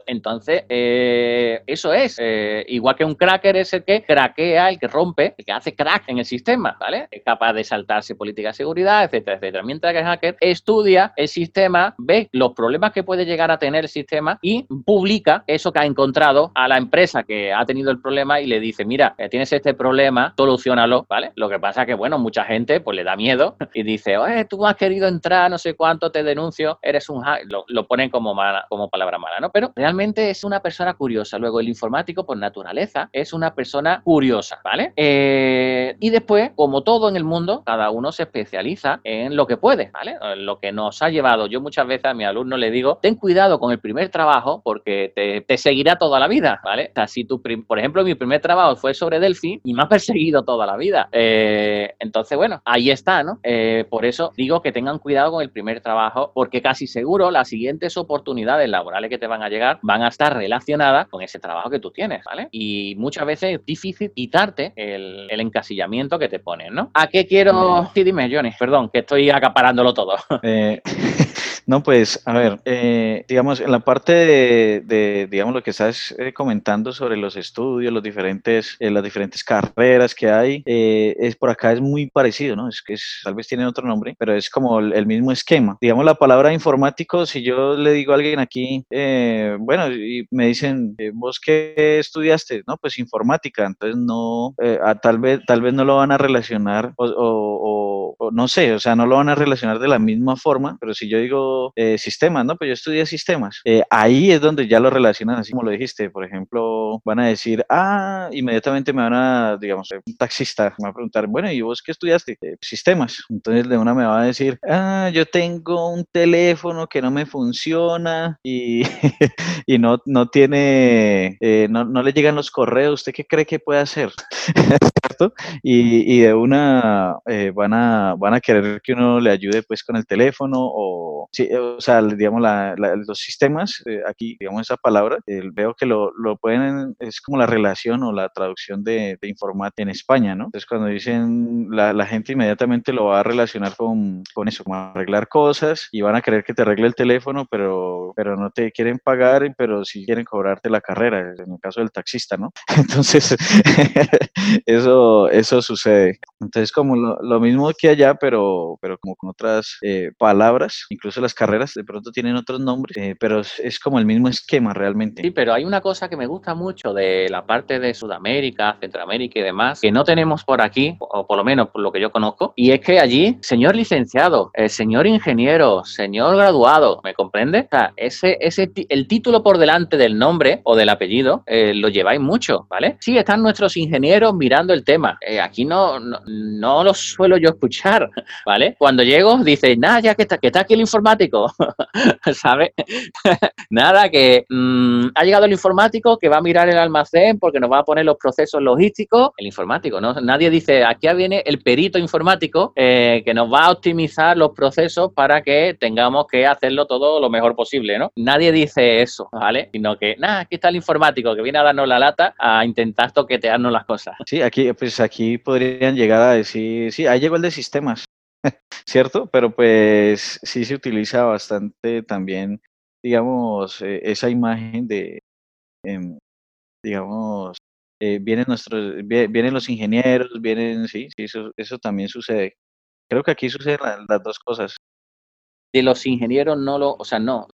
Entonces, eh, eso es, eh, igual que un cracker es el que craquea, el que rompe, el que hace crack en el sistema, ¿vale? Es capaz de saltarse política de seguridad, etcétera, etcétera. Mientras que el hacker estudia el sistema, ve los problemas que puede llegar a tener el sistema y publica eso que ha encontrado a la empresa que ha tenido el problema y le dice, mira, eh, tienes este problema, solucionalo, ¿vale? Lo que pasa es que, bueno, mucha gente pues le da miedo y dice, oye, tú has querido entrar, no sé cuánto, te denuncio, eres un lo, lo, ponen como, mala, como palabra mala, ¿no? Pero realmente es una persona curiosa. Luego, el informático, por naturaleza, es una persona curiosa, ¿vale? Eh, y después, como todo en el mundo, cada uno se especializa en lo que puede, ¿vale? Lo que nos ha llevado. Yo muchas veces a mi alumno le digo, ten cuidado con el primer trabajo porque te, te seguirá toda la vida, ¿vale? O sea, si tu, por ejemplo, mi primer trabajo fue sobre Delphi y me ha perseguido toda la vida. Eh, entonces, bueno, ahí está, ¿no? Eh, por eso digo que tengan cuidado con el primer trabajo, porque casi seguro las siguientes oportunidades laborales que te van a llegar van a estar relacionadas con ese trabajo que tú tienes, ¿vale? Y muchas veces es difícil quitarte el, encasillamiento que te ponen, ¿no? ¿A qué quiero...? Sí, dime, Johnny, perdón, que estoy acaparándolo todo. Eh, no, pues, a ver, digamos, en la parte de, digamos, lo que estás comentando sobre los estudios, los diferentes, las diferentes carreras, que hay, eh, es por acá es muy parecido, ¿no? Es que tal vez tienen otro nombre, pero es como el, mismo esquema. Digamos la palabra informático, si yo le digo a alguien aquí, eh, bueno, y me dicen, eh, ¿vos qué estudiaste? No, pues informática, entonces no, tal, vez, tal vez no lo van a relacionar o, no sé, o sea, no lo van a relacionar de la misma forma, pero si yo digo sistemas, no, pues yo estudié sistemas, ahí es donde ya lo relacionan así como lo dijiste, por ejemplo, van a decir, ah, inmediatamente me van a, digamos, un taxista me va a preguntar, bueno, ¿y vos qué estudiaste? Eh, sistemas. Entonces de una me va a decir, ah, yo tengo un teléfono que no me funciona y, y no, no tiene, eh, no, no, le llegan los correos. ¿Usted qué cree que puede hacer? ¿Cierto? Y, y de una eh, van a van a querer que uno le ayude pues con el teléfono o, sí, o sea, digamos, los sistemas, eh, aquí, digamos, esa palabra, veo que lo, lo, pueden, es como la relación o la traducción de, de informática en España, ¿no? Entonces, cuando dicen, la, la, gente inmediatamente lo va a relacionar con, con eso, como arreglar cosas y van a querer que te arregle el teléfono, pero, pero no te quieren pagar, pero sí quieren cobrarte la carrera, en el caso del taxista, ¿no? Entonces, eso, eso sucede. Entonces, como lo, mismo que allá, pero, pero como con otras eh, palabras, incluso las carreras de pronto tienen otros nombres, eh, pero es, como el mismo esquema realmente. Sí, pero hay una cosa que me gusta mucho de la parte de Sudamérica, Centroamérica y demás, que no tenemos por aquí, o por lo menos por lo que yo conozco, y es que allí, señor licenciado, el señor ingeniero, señor graduado, ¿me comprende? O sea, ese, ese, el título por delante del nombre o del apellido eh, lo lleváis mucho, ¿vale? Sí, están nuestros ingenieros mirando el tema. aquí no, no, no lo suelo yo escuchar, ¿vale? Cuando llego, dice, nada, ya que está, que está aquí el informático, ¿sabes? nada, que mm, ha llegado el informático que va a mirar el almacén porque nos va a poner los procesos logísticos. El informático, ¿no? Nadie dice, aquí viene el perito informático eh, que nos va a optimizar los procesos para que tengamos que hacerlo todo lo mejor posible, ¿no? Nadie dice eso, ¿vale? Sino que, nada, aquí está el informático que viene a darnos la lata a intentar toquetearnos las cosas. Sí, aquí, pues aquí podrían llegar a decir, sí, ahí llegó el de sistemas, ¿cierto? Pero pues sí se utiliza bastante también, digamos, eh, esa imagen de, em, digamos, eh, vienen nuestros, vienen los ingenieros, vienen, sí, sí, eso, eso también sucede. Creo que aquí suceden las dos cosas. De los ingenieros no lo, o sea, no,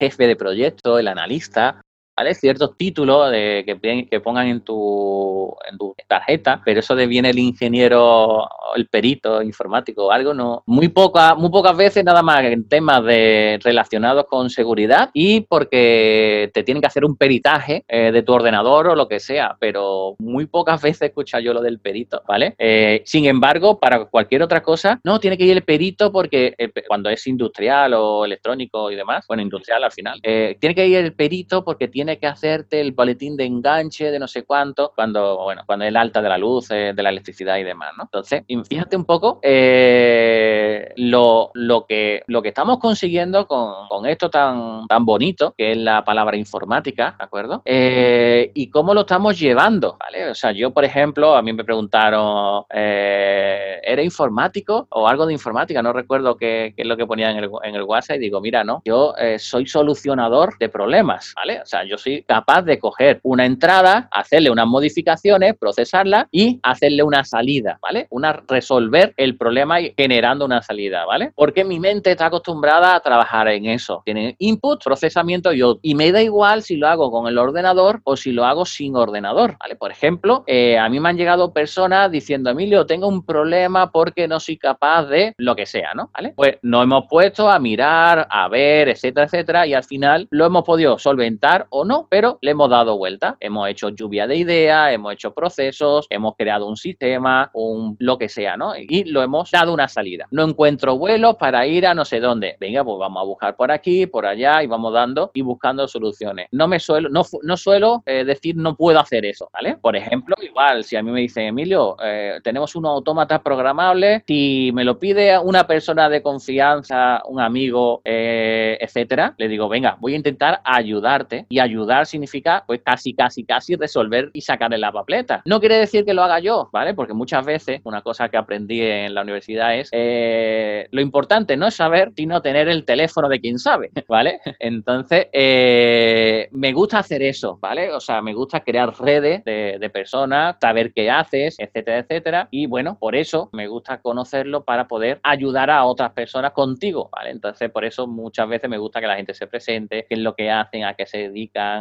jefe de proyecto, el analista, ¿vale? Ciertos títulos de, que, que pongan en tu, en tu tarjeta, pero eso de viene el ingeniero, el perito informático o algo, no. Muy, poca, muy pocas veces nada más en temas de, relacionados con seguridad y porque te tienen que hacer un peritaje eh, de tu ordenador o lo que sea, pero muy pocas veces escucha yo lo del perito, ¿vale? Eh, sin embargo, para cualquier otra cosa, no, tiene que ir el perito porque cuando es industrial o electrónico y demás, bueno, industrial al final, eh, tiene que ir el perito porque tiene tiene que hacerte el boletín de enganche de no sé cuánto, cuando, bueno, cuando es el alta de la luz, eh, de la electricidad y demás, ¿no? Entonces, fíjate un poco eh, lo, lo, que, lo que estamos consiguiendo con, con, esto tan, tan bonito, que es la palabra informática, ¿de acuerdo? Eh, y cómo lo estamos llevando, ¿vale? O sea, yo, por ejemplo, a mí me preguntaron, ¿era informático o algo de informática? No recuerdo qué, qué es lo que ponía en el, en el WhatsApp y digo, mira, no, yo soy solucionador de problemas, ¿vale? O sea, yo soy capaz de coger una entrada, hacerle unas modificaciones, procesarla y hacerle una salida, ¿vale? Una resolver el problema y generando una salida, ¿vale? Porque mi mente está acostumbrada a trabajar en eso. Tiene input, procesamiento y Y me da igual si lo hago con el ordenador o si lo hago sin ordenador, ¿vale? Por ejemplo, eh, a mí me han llegado personas diciendo, Emilio, tengo un problema porque no soy capaz de lo que sea, ¿no? ¿Vale? Pues nos hemos puesto a mirar, a ver, etcétera, etcétera, y al final lo hemos podido solventar o no, pero le hemos dado vuelta. Hemos hecho lluvia de ideas, hemos hecho procesos, hemos creado un sistema, un lo que sea, ¿no? Y lo hemos dado una salida. No encuentro vuelos para ir a no sé dónde. Venga, pues vamos a buscar por aquí, por allá y vamos dando y buscando soluciones. No me suelo, no, no suelo eh, decir no puedo hacer eso, ¿vale? Por ejemplo, igual, si a mí me dice Emilio, eh, tenemos unos autómatas programables, si me lo pide una persona de confianza, un amigo, eh, etcétera, le digo, venga, voy a intentar ayudarte y ayudar significa pues casi, casi, casi resolver y sacarle la papeleta. No quiere decir que lo haga yo, ¿vale? Porque muchas veces una cosa que aprendí en la universidad es eh, lo importante no es saber, sino tener el teléfono de quien sabe, ¿vale? Entonces, eh, me gusta hacer eso, ¿vale? O sea, me gusta crear redes de, de personas, saber qué haces, etcétera, etcétera. Y bueno, por eso me gusta conocerlo para poder ayudar a otras personas contigo, ¿vale? Entonces, por eso muchas veces me gusta que la gente se presente, qué es lo que hacen, a qué se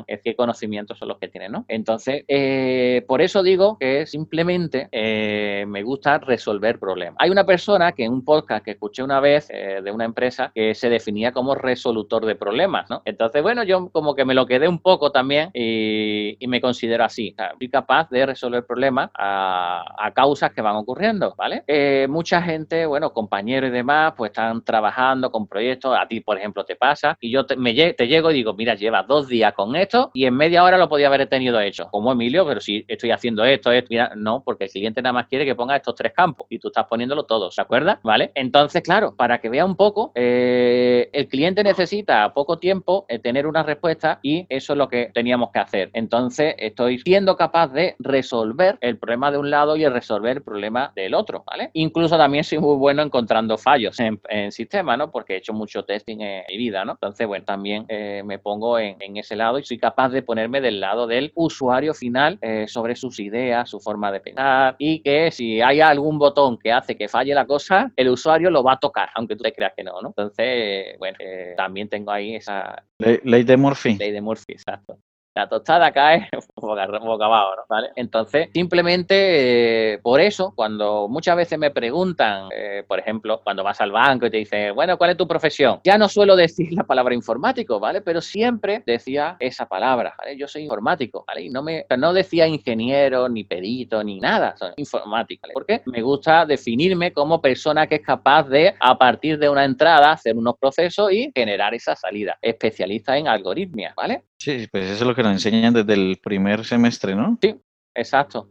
es qué conocimientos son los que tienen, ¿no? Entonces, eh, por eso digo que simplemente eh, me gusta resolver problemas. Hay una persona que en un podcast que escuché una vez eh, de una empresa que se definía como resolutor de problemas, ¿no? Entonces, bueno, yo como que me lo quedé un poco también y, me considero así. O soy capaz de resolver problemas a, causas que van ocurriendo, ¿vale? mucha gente, bueno, compañeros y demás, pues están trabajando con proyectos. A ti, por ejemplo, te pasa y yo te, me, te llego y digo, mira, llevas dos días con esto y en media hora lo podía haber tenido hecho. Como Emilio, pero si estoy haciendo esto, esto, mira, no, porque el cliente nada más quiere que ponga estos tres campos y tú estás poniéndolo todo, ¿se acuerda? ¿Vale? Entonces, claro, para que vea un poco, eh, el cliente necesita poco tiempo eh, tener una respuesta y eso es lo que teníamos que hacer. Entonces, estoy siendo capaz de resolver el problema de un lado y resolver el problema del otro, ¿vale? Incluso también soy muy bueno encontrando fallos en, en sistema, ¿no? Porque he hecho mucho testing en mi vida, ¿no? Entonces, bueno, también eh, me pongo en, ese lado y soy capaz de ponerme del lado del usuario final eh, sobre sus ideas, su forma de pensar y que si hay algún botón que hace que falle la cosa, el usuario lo va a tocar, aunque tú te creas que no, ¿no? Entonces, bueno, eh, también tengo ahí esa... Ley, de Murphy. Ley de Murphy, exacto la tostada cae boca, abajo, ¿vale? Entonces, simplemente eh, por eso, cuando muchas veces me preguntan, eh, por ejemplo, cuando vas al banco y te dicen, bueno, ¿cuál es tu profesión? Ya no suelo decir la palabra informático, ¿vale? Pero siempre decía esa palabra, ¿vale? Yo soy informático, ¿vale? Y no me no decía ingeniero, ni perito, ni nada, soy informático, ¿vale? Porque me gusta definirme como persona que es capaz de, a partir de una entrada, hacer unos procesos y generar esa salida. Especialista en algoritmia, ¿vale? Sí, pues eso es lo que nos enseñan desde el primer semestre, ¿no? Sí, exacto.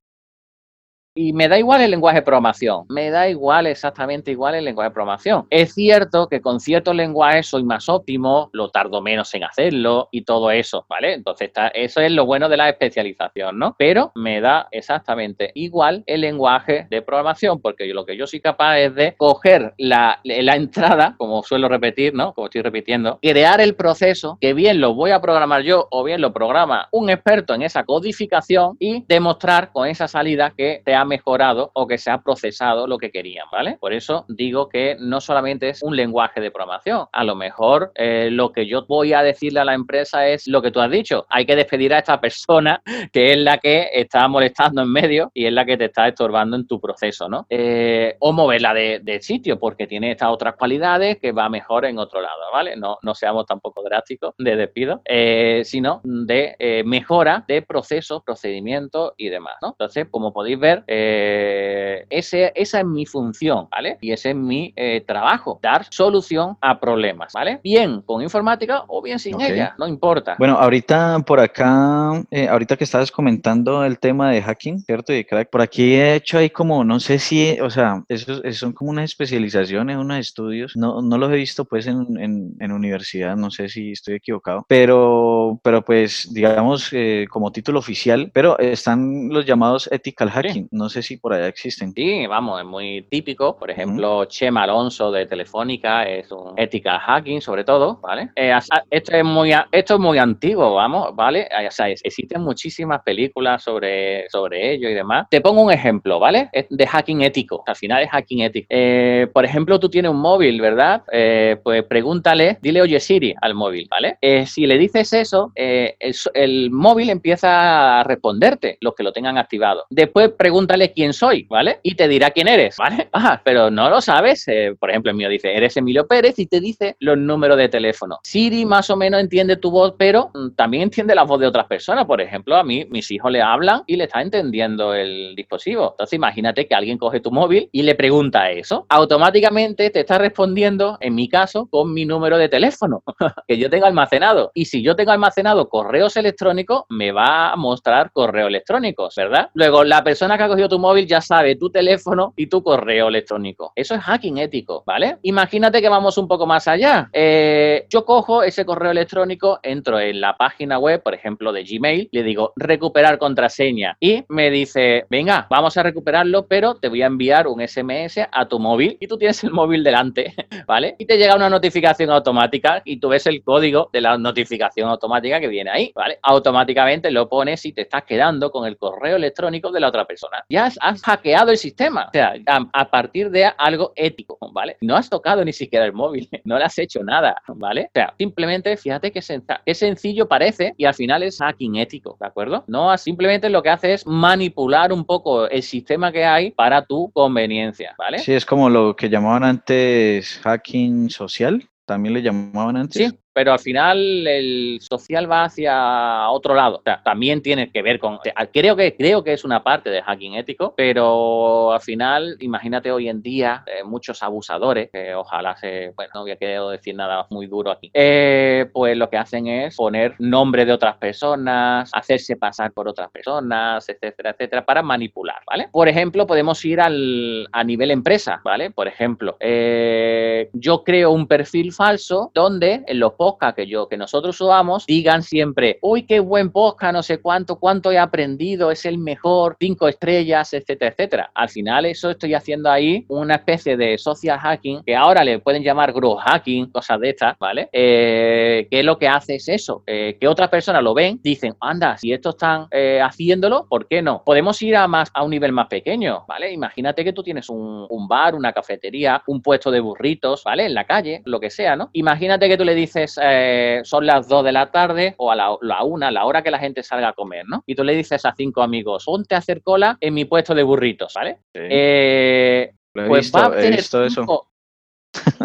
Y me da igual el lenguaje de programación, me da igual exactamente igual el lenguaje de programación. Es cierto que con ciertos lenguajes soy más óptimo, lo tardo menos en hacerlo y todo eso, ¿vale? Entonces, eso es lo bueno de la especialización, ¿no? Pero me da exactamente igual el lenguaje de programación, porque lo que yo soy capaz es de coger la, la entrada, como suelo repetir, ¿no? Como estoy repitiendo, crear el proceso, que bien lo voy a programar yo o bien lo programa un experto en esa codificación y demostrar con esa salida que te ha mejorado o que se ha procesado lo que querían, ¿vale? Por eso digo que no solamente es un lenguaje de programación, a lo mejor eh, lo que yo voy a decirle a la empresa es lo que tú has dicho, hay que despedir a esta persona que es la que está molestando en medio y es la que te está estorbando en tu proceso, ¿no? Eh, o moverla de, sitio porque tiene estas otras cualidades que va mejor en otro lado, ¿vale? No, no seamos tampoco drásticos de despido, eh, sino de mejora de procesos, procedimientos y demás. Entonces, como podéis ver, eh, ese, esa es mi función, ¿vale? Y ese es mi eh, trabajo, dar solución a problemas, ¿vale? Bien con informática o bien sin ella, no importa. Bueno, ahorita por acá, eh, ahorita que estabas comentando el tema de hacking, ¿cierto? Y crack, por aquí he hecho ahí como, no sé si, o sea, esos, son como unas especializaciones, unos estudios, no, no los he visto pues en, en, en universidad, no sé si estoy equivocado, pero, pero pues digamos como título oficial, pero están los llamados ethical hacking, no sé si por allá existen. Sí, vamos, es muy típico. Por ejemplo, Chema Alonso de Telefónica es un ethical hacking, sobre todo, ¿vale? Eh, esto, es muy, esto es muy antiguo, vamos, ¿vale? O sea, existen muchísimas películas sobre, sobre ello y demás. Te pongo un ejemplo, ¿vale? De hacking ético. Al final es hacking ético. Eh, por ejemplo, tú tienes un móvil, ¿verdad? Eh, pues pregúntale, dile oye Siri al móvil, ¿vale? si le dices eso, el, el móvil empieza a responderte, los que lo tengan activado. Después pregunta quién soy, ¿vale? Y te dirá quién eres, ¿vale? Ah, pero no lo sabes. Eh, por ejemplo, el mío dice, eres Emilio Pérez y te dice los números de teléfono. Siri más o menos entiende tu voz, pero mm, también entiende la voz de otras personas. Por ejemplo, a mí, mis hijos le hablan y le está entendiendo el dispositivo. Entonces, imagínate que alguien coge tu móvil y le pregunta eso. Automáticamente te está respondiendo, en mi caso, con mi número de teléfono que yo tengo almacenado. Y si yo tengo almacenado correos electrónicos, me va a mostrar correos electrónicos, ¿verdad? Luego, la persona que ha cogido tu móvil ya sabe tu teléfono y tu correo electrónico. Eso es hacking ético, ¿vale? Imagínate que vamos un poco más allá. Eh, yo cojo ese correo electrónico, entro en la página web, por ejemplo, de Gmail, le digo recuperar contraseña y me dice, venga, vamos a recuperarlo, pero te voy a enviar un SMS a tu móvil y tú tienes el móvil delante, ¿vale? Y te llega una notificación automática y tú ves el código de la notificación automática que viene ahí, ¿vale? Automáticamente lo pones y te estás quedando con el correo electrónico de la otra persona ya has, hackeado el sistema. O sea, a, partir de algo ético, ¿vale? No has tocado ni siquiera el móvil, no le has hecho nada, ¿vale? O sea, simplemente fíjate que es sencillo parece y al final es hacking ético, ¿de acuerdo? No, simplemente lo que hace es manipular un poco el sistema que hay para tu conveniencia, ¿vale? Sí, es como lo que llamaban antes hacking social también le llamaban antes. Sí, pero al final el social va hacia otro lado. O sea, también tiene que ver con. Creo que, creo que es una parte de hacking ético, pero al final, imagínate hoy en día eh, muchos abusadores, que ojalá se. Bueno, no voy a querer decir nada muy duro aquí. Eh, pues lo que hacen es poner nombre de otras personas, hacerse pasar por otras personas, etcétera, etcétera, para manipular, ¿vale? Por ejemplo, podemos ir al, a nivel empresa, ¿vale? Por ejemplo, eh, yo creo un perfil falso donde en los podcast que yo, que nosotros subamos, digan siempre, uy, qué buen podcast, no sé cuánto, cuánto he aprendido, es el mejor, cinco estrellas, etcétera, etcétera. Al final eso estoy haciendo ahí una especie de social hacking, que ahora le pueden llamar growth hacking, cosas de estas, ¿vale? Eh, que lo que hace es eso, eh, que otras personas lo ven, dicen, anda, si estos están eh, haciéndolo, ¿por qué no? Podemos ir a más a un nivel más pequeño, ¿vale? Imagínate que tú tienes un bar, una cafetería, un puesto de burritos, ¿vale? En la calle, lo que sea, ¿no? Imagínate que tú le dices, eh, son las 2 de la tarde o a la, la 1, la hora que la gente salga a comer, ¿no? Y tú le dices a cinco amigos, ponte a hacer cola en mi puesto de burritos, ¿vale? Eh, pues va a tener cinco,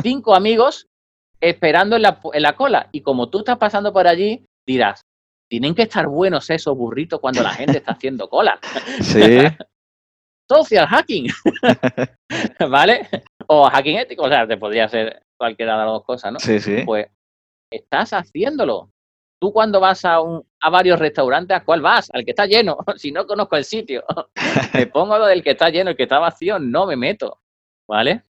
cinco amigos esperando en la, en la cola. Y como tú estás pasando por allí, dirás, tienen que estar buenos esos burritos cuando la gente está haciendo cola. Sí. Social hacking. ¿Vale? O hacking ético, o sea, te podría ser cualquiera de las dos cosas, ¿no? Sí, sí. Pues estás haciéndolo. Tú cuando vas a, un, a varios restaurantes, ¿a cuál vas? Al que está lleno. si no conozco el sitio, me pongo lo del que está lleno, el que está vacío, no me meto. ¿Vale?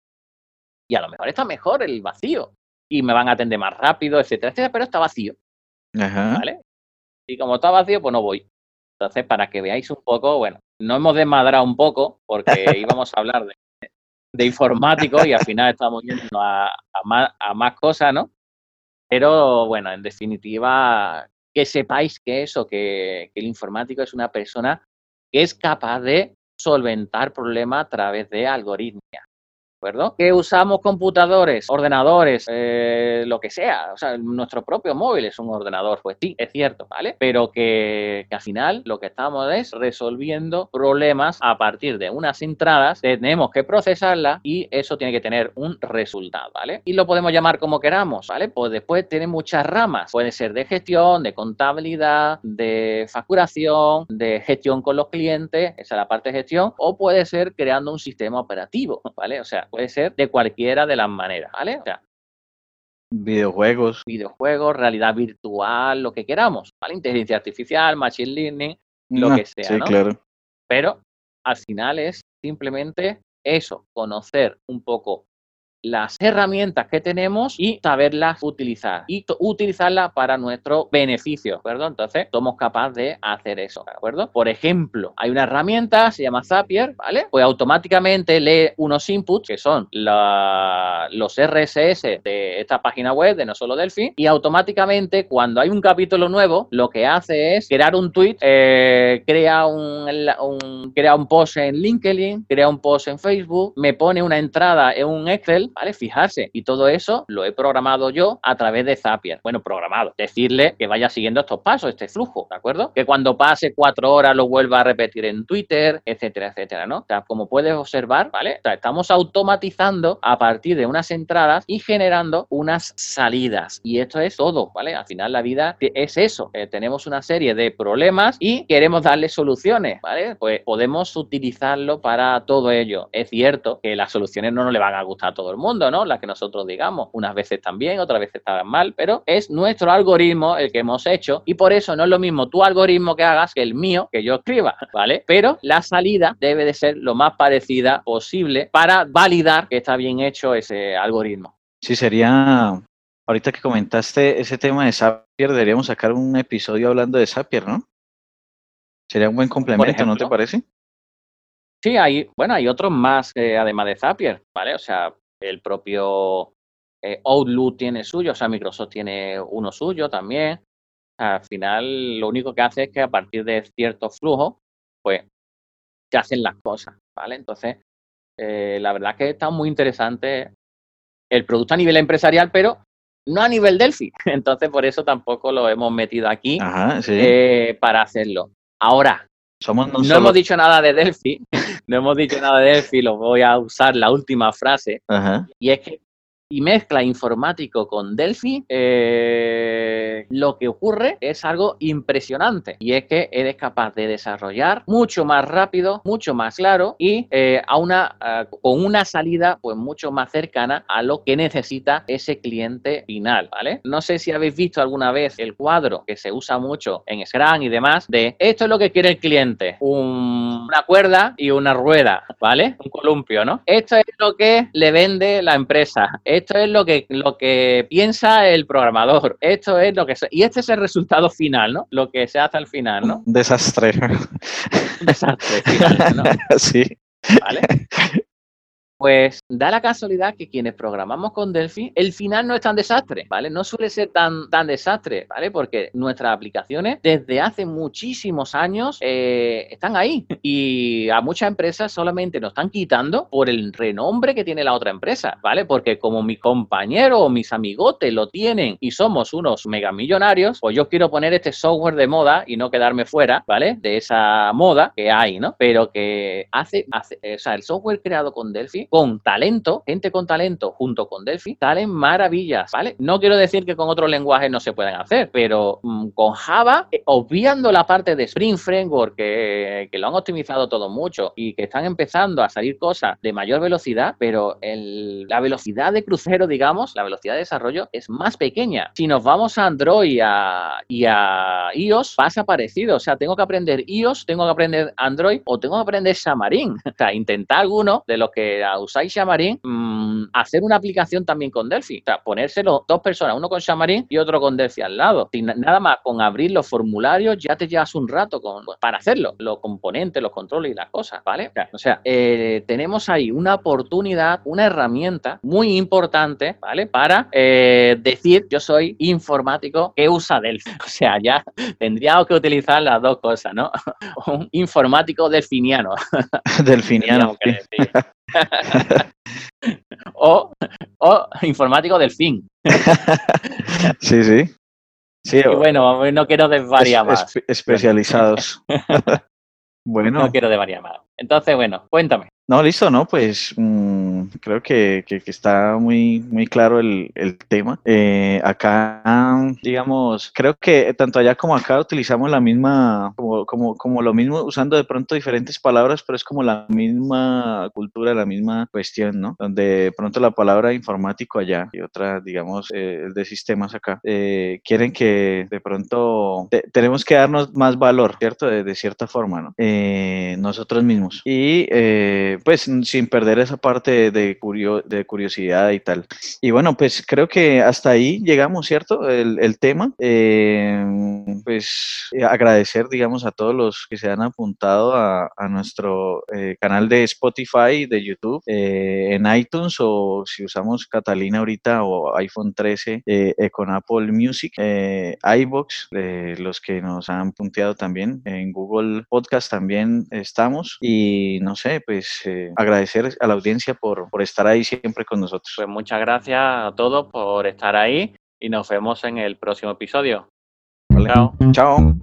Y a lo mejor está mejor el vacío. Y me van a atender más rápido, etcétera, etcétera, pero está vacío. Ajá. ¿Vale? Y como está vacío, pues no voy. Entonces, para que veáis un poco, bueno, no hemos desmadrado un poco, porque íbamos a hablar de, de informático y al final estamos yendo a, a, más, a más cosas, ¿no? Pero bueno, en definitiva, que sepáis que eso, que, el informático es una persona que es capaz de solventar problemas a través de algoritmia. Que usamos computadores, ordenadores, eh, lo que sea. O sea, nuestro propio móvil es un ordenador. Pues sí, es cierto, ¿vale? Pero que, que al final lo que estamos es resolviendo problemas a partir de unas entradas. Tenemos que procesarlas y eso tiene que tener un resultado, ¿vale? Y lo podemos llamar como queramos, ¿vale? Pues después tiene muchas ramas. Puede ser de gestión, de contabilidad, de facturación, de gestión con los clientes, esa es la parte de gestión, o puede ser creando un sistema operativo, ¿vale? O sea, puede ser de cualquiera de las maneras, ¿vale? O sea, videojuegos, videojuegos, realidad virtual, lo que queramos, ¿vale? Inteligencia artificial, machine learning, lo Ah, que sea, sí, ¿no? claro. Pero al final es simplemente eso, conocer un poco las herramientas que tenemos y saberlas utilizar y utilizarlas para nuestro beneficio, ¿de acuerdo? Entonces, somos capaces de hacer eso, ¿de acuerdo? Por ejemplo, hay una herramienta, se llama Zapier, ¿vale? Pues automáticamente lee unos inputs que son los RSS de esta página web de No Solo Delphi y automáticamente cuando hay un capítulo nuevo, lo que hace es crear un tweet, eh, crea, un, un, crea un post en LinkedIn, crea un post en Facebook, me pone una entrada en un Excel ¿vale? Fijarse. Y todo eso lo he programado yo a través de Zapier. Bueno, programado. Decirle que vaya siguiendo estos pasos, este flujo, ¿de acuerdo? Que cuando pase cuatro horas lo vuelva a repetir en Twitter, etcétera, etcétera, ¿no? O sea, como puedes observar, ¿vale? O sea, estamos automatizando a partir de unas entradas y generando unas salidas. Y esto es todo, ¿vale? Al final la vida es eso. Eh, tenemos una serie de problemas y queremos darle soluciones, ¿vale? Pues podemos utilizarlo para todo ello. Es cierto que las soluciones no nos le van a gustar a todo el mundo mundo, ¿no? Las que nosotros digamos. Unas veces están bien, otras veces están mal, pero es nuestro algoritmo el que hemos hecho y por eso no es lo mismo tu algoritmo que hagas que el mío que yo escriba, ¿vale? Pero la salida debe de ser lo más parecida posible para validar que está bien hecho ese algoritmo. Sí, sería, ahorita que comentaste ese tema de Zapier, deberíamos sacar un episodio hablando de Zapier, ¿no? Sería un buen complemento, ejemplo, ¿no te parece? Sí, hay, bueno, hay otros más eh, además de Zapier, ¿vale? O sea, el propio eh, Outlook tiene suyo, o sea, Microsoft tiene uno suyo también. Al final, lo único que hace es que a partir de ciertos flujos, pues, se hacen las cosas, ¿vale? Entonces, eh, la verdad que está muy interesante el producto a nivel empresarial, pero no a nivel Delphi. Entonces, por eso tampoco lo hemos metido aquí Ajá, sí. eh, para hacerlo. Ahora, Somos no, hemos dicho nada de Delphi, no hemos dicho nada de Delphi, lo voy a usar la última frase, Ajá. y es que y mezcla informático con Delphi, eh, lo que ocurre es algo impresionante y es que eres capaz de desarrollar mucho más rápido, mucho más claro y eh, a una, con una salida pues mucho más cercana a lo que necesita ese cliente final, ¿vale? No sé si habéis visto alguna vez el cuadro que se usa mucho en Scrum y demás de esto es lo que quiere el cliente, una cuerda y una rueda, ¿vale? Un columpio, ¿no? Esto es lo que le vende la empresa, es lo que, lo que piensa el programador, esto es lo que... y este es el resultado final, ¿no? Lo que se hace al final, ¿no? Desastre. desastre final, ¿no? Sí. ¿Vale? Pues da la casualidad que quienes programamos con Delphi, el final no es tan desastre, ¿vale? No suele ser tan, tan desastre, ¿vale? Porque nuestras aplicaciones desde hace muchísimos años eh, están ahí y a muchas empresas solamente nos están quitando por el renombre que tiene la otra empresa, ¿vale? Porque como mi compañero o mis amigotes lo tienen y somos unos megamillonarios, pues yo quiero poner este software de moda y no quedarme fuera, ¿vale? De esa moda que hay, ¿no? Pero que hace, hace o sea, el software creado con Delphi con talento, gente con talento junto con Delphi, salen maravillas, ¿vale? No quiero decir que con otros lenguajes no se puedan hacer, pero mm, con Java, eh, obviando la parte de Spring Framework, que, lo han optimizado todo mucho y que están empezando a salir cosas de mayor velocidad, pero la velocidad de crucero, digamos, la velocidad de desarrollo es más pequeña. Si nos vamos a Android y a iOS, pasa parecido. O sea, tengo que aprender iOS, tengo que aprender Android o tengo que aprender Xamarin. O sea, intentar alguno de los que usáis Xamarin, mm, hacer una aplicación también con Delphi. O sea, ponérselo dos personas, uno con Xamarin y otro con Delphi al lado. nada más con abrir los formularios ya te llevas un rato con, pues, para hacerlo, los componentes, los controles y las cosas, ¿vale? O sea, eh, tenemos ahí una oportunidad, una herramienta muy importante, ¿vale? Para eh, decir yo soy informático que usa Delphi. O sea, ya tendríamos que utilizar las dos cosas, ¿no? un informático delfiniano. delfiniano. O, o informático del fin. sí, sí. Sí, bueno, no quiero desvariar más. especializados. bueno. No quiero desvariar más. Entonces, bueno, cuéntame. No, listo, ¿no? Pues mm, creo que, que, está muy, muy claro el, el tema. Eh, acá, digamos, creo que tanto allá como acá utilizamos la misma, como, como, como lo mismo, usando de pronto diferentes palabras, pero es como la misma cultura, la misma cuestión, ¿no? Donde de pronto la palabra informático allá y otra, digamos, eh, de sistemas acá, eh, quieren que de pronto tenemos que darnos más valor, ¿cierto? De, de cierta forma, ¿no? Eh, nosotros mismos. Y pues sin perder esa parte de, de curiosidad y tal. Y bueno, pues creo que hasta ahí llegamos, ¿cierto? El, tema. Eh, pues eh, agradecer, digamos, a todos los que se han apuntado a, nuestro eh, canal de Spotify, de YouTube, en iTunes o si usamos Catalina ahorita o iPhone 13 con Apple Music, iBox, los que nos han punteado también en Google Podcast también estamos y no sé, pues agradecer a la audiencia por, por estar ahí siempre con nosotros. Pues muchas gracias a todos por estar ahí y nos vemos en el próximo episodio. Chao. Chao.